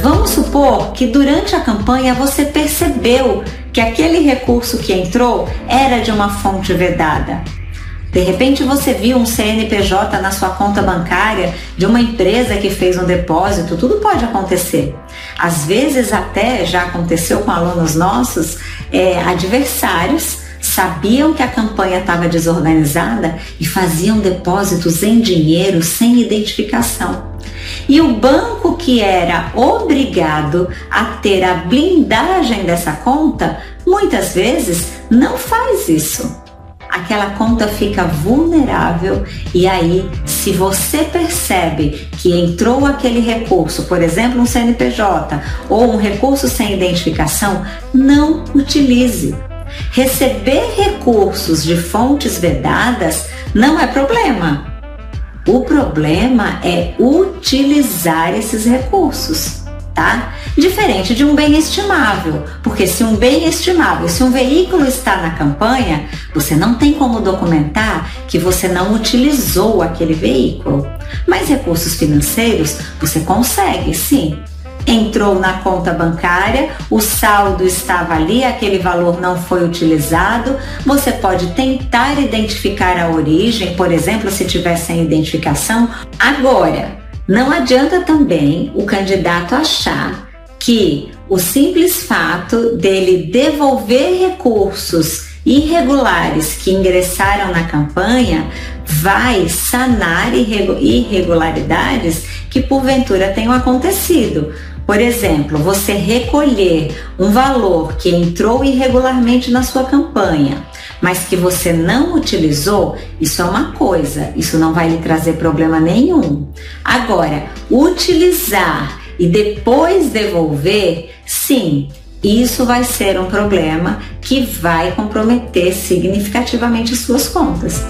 Vamos supor que durante a campanha você percebeu que aquele recurso que entrou era de uma fonte vedada. De repente você viu um CNPJ na sua conta bancária de uma empresa que fez um depósito, tudo pode acontecer. Às vezes até já aconteceu com alunos nossos, é, adversários sabiam que a campanha estava desorganizada e faziam depósitos em dinheiro sem identificação. E o banco que era obrigado a ter a blindagem dessa conta, muitas vezes não faz isso aquela conta fica vulnerável e aí, se você percebe que entrou aquele recurso, por exemplo, um CNPJ ou um recurso sem identificação, não utilize. Receber recursos de fontes vedadas não é problema. O problema é utilizar esses recursos tá? Diferente de um bem estimável, porque se um bem estimável, se um veículo está na campanha, você não tem como documentar que você não utilizou aquele veículo. Mas recursos financeiros você consegue, sim. Entrou na conta bancária, o saldo estava ali, aquele valor não foi utilizado. Você pode tentar identificar a origem, por exemplo, se tiver sem identificação. Agora, não adianta também o candidato achar que o simples fato dele devolver recursos irregulares que ingressaram na campanha vai sanar irregularidades que porventura tenham acontecido. Por exemplo, você recolher um valor que entrou irregularmente na sua campanha, mas que você não utilizou, isso é uma coisa, isso não vai lhe trazer problema nenhum. Agora, utilizar e depois devolver, sim, isso vai ser um problema que vai comprometer significativamente suas contas.